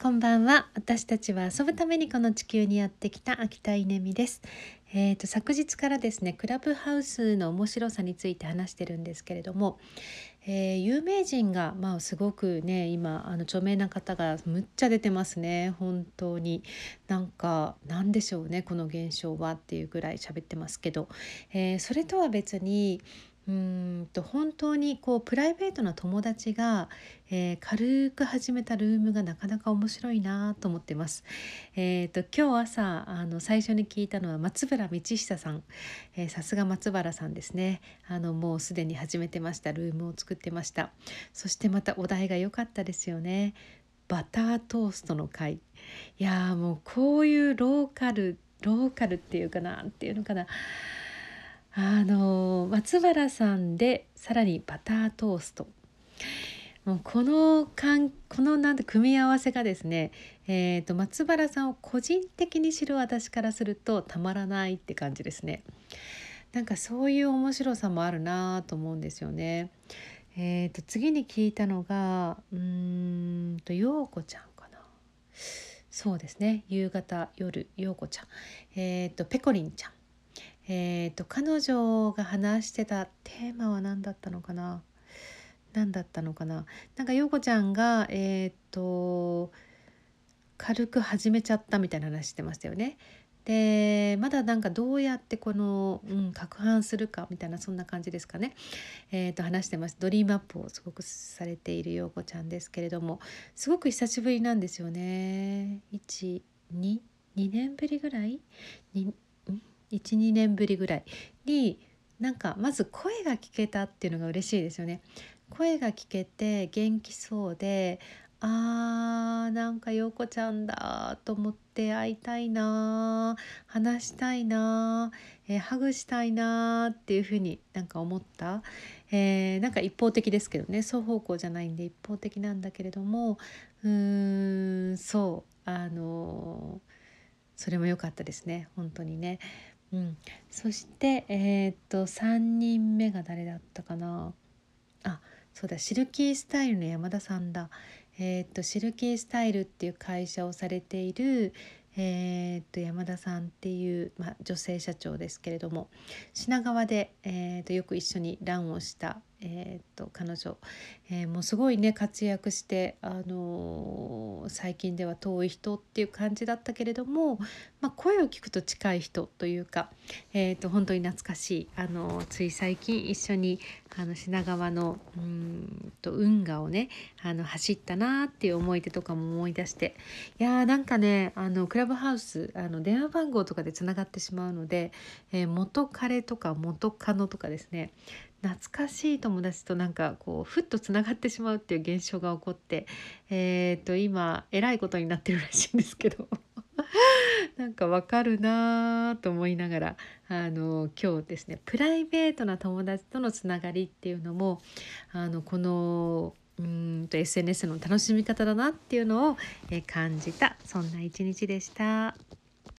こんばんは。私たちは遊ぶためにこの地球にやってきた秋田稲美です。えーと、昨日からですねクラブハウスの面白さについて話してるんですけれども、えー、有名人が、まあ、すごくね今あの著名な方がむっちゃ出てますね。本当に。なんかなんでしょうねこの現象はっていうぐらい喋ってますけど、えー、それとは別にうんと本当にこうプライベートな友達が、えー、軽く始めたルームがなかなか面白いなと思ってます。えーと、今日朝あの最初に聞いたのは松原道久さん、えー、さすが松原さんですね。あのもうすでに始めてました。ルームを作ってました。そしてまたお題が良かったですよね。バタートーストの回いやもうこういうローカルローカルっていうかなっていうのかな。あの松原さんでさらにバタートーストもうこのかんこのなんて組み合わせがですね、えーと、松原さんを個人的に知る私からするとたまらないって感じですね。なんかそういう面白さもあるなと思うんですよね。えーと、次に聞いたのがうんと陽子ちゃんかな。そうですね夕方夜陽子ちゃんえっ、ー、とペコリンちゃんえーと、彼女が話してたテーマは何だったのかな？何だったのかな？なんか陽子ちゃんがえっ、ー、と軽く始めちゃったみたいな話してましたよね。でまだなんかどうやってこの、うん、攪拌するかみたいなそんな感じですかね、えー、と話してます。ドリームアップをすごくされている陽子ちゃんですけれども。すごく久しぶりなんですよね。122年ぶりぐらい？に12年ぶりぐらいになんかまず声が聞けたっていうのが嬉しいですよね。声が聞けて元気そうであーなんか陽子ちゃんだと思って会いたいな話したいな、えー、ハグしたいなっていうふうになんか思った、えー、なんか一方的ですけどね双方向じゃないんで一方的なんだけれどもうーんそうあのー、それも良かったですね本当にね。うん、そしてえー、っと3人目が誰だったかな？あそうだシルキースタイルの山田さんだ。えー、っとシルキースタイルっていう会社をされているえー、っと山田さんっていう、まあ、女性社長ですけれども品川で、え、っとよく一緒にランをしたえー、っと彼女、えー、もうすごいね活躍して、あのー、最近では遠い人っていう感じだったけれども、まあ、声を聞くと近い人というか、えー、っと本当に懐かしい、あのつい最近一緒にあの品川のうんと運河をねあの走ったなっていう思い出とかも思い出していやーなんかねあのクラブハウスあの電話番号とかでつながってしまうので、え元彼とか元カノとかですね懐かしい友達となんかこうふっとつながってしまうっていう現象が起こってえー、と今えらいことになってるらしいんですけど なんかわかるなと思いながらあの今日ですねプライベートな友達とのつながりっていうのもあのこのうんと SNS の楽しみ方だなっていうのを、え感じたそんな一日でした。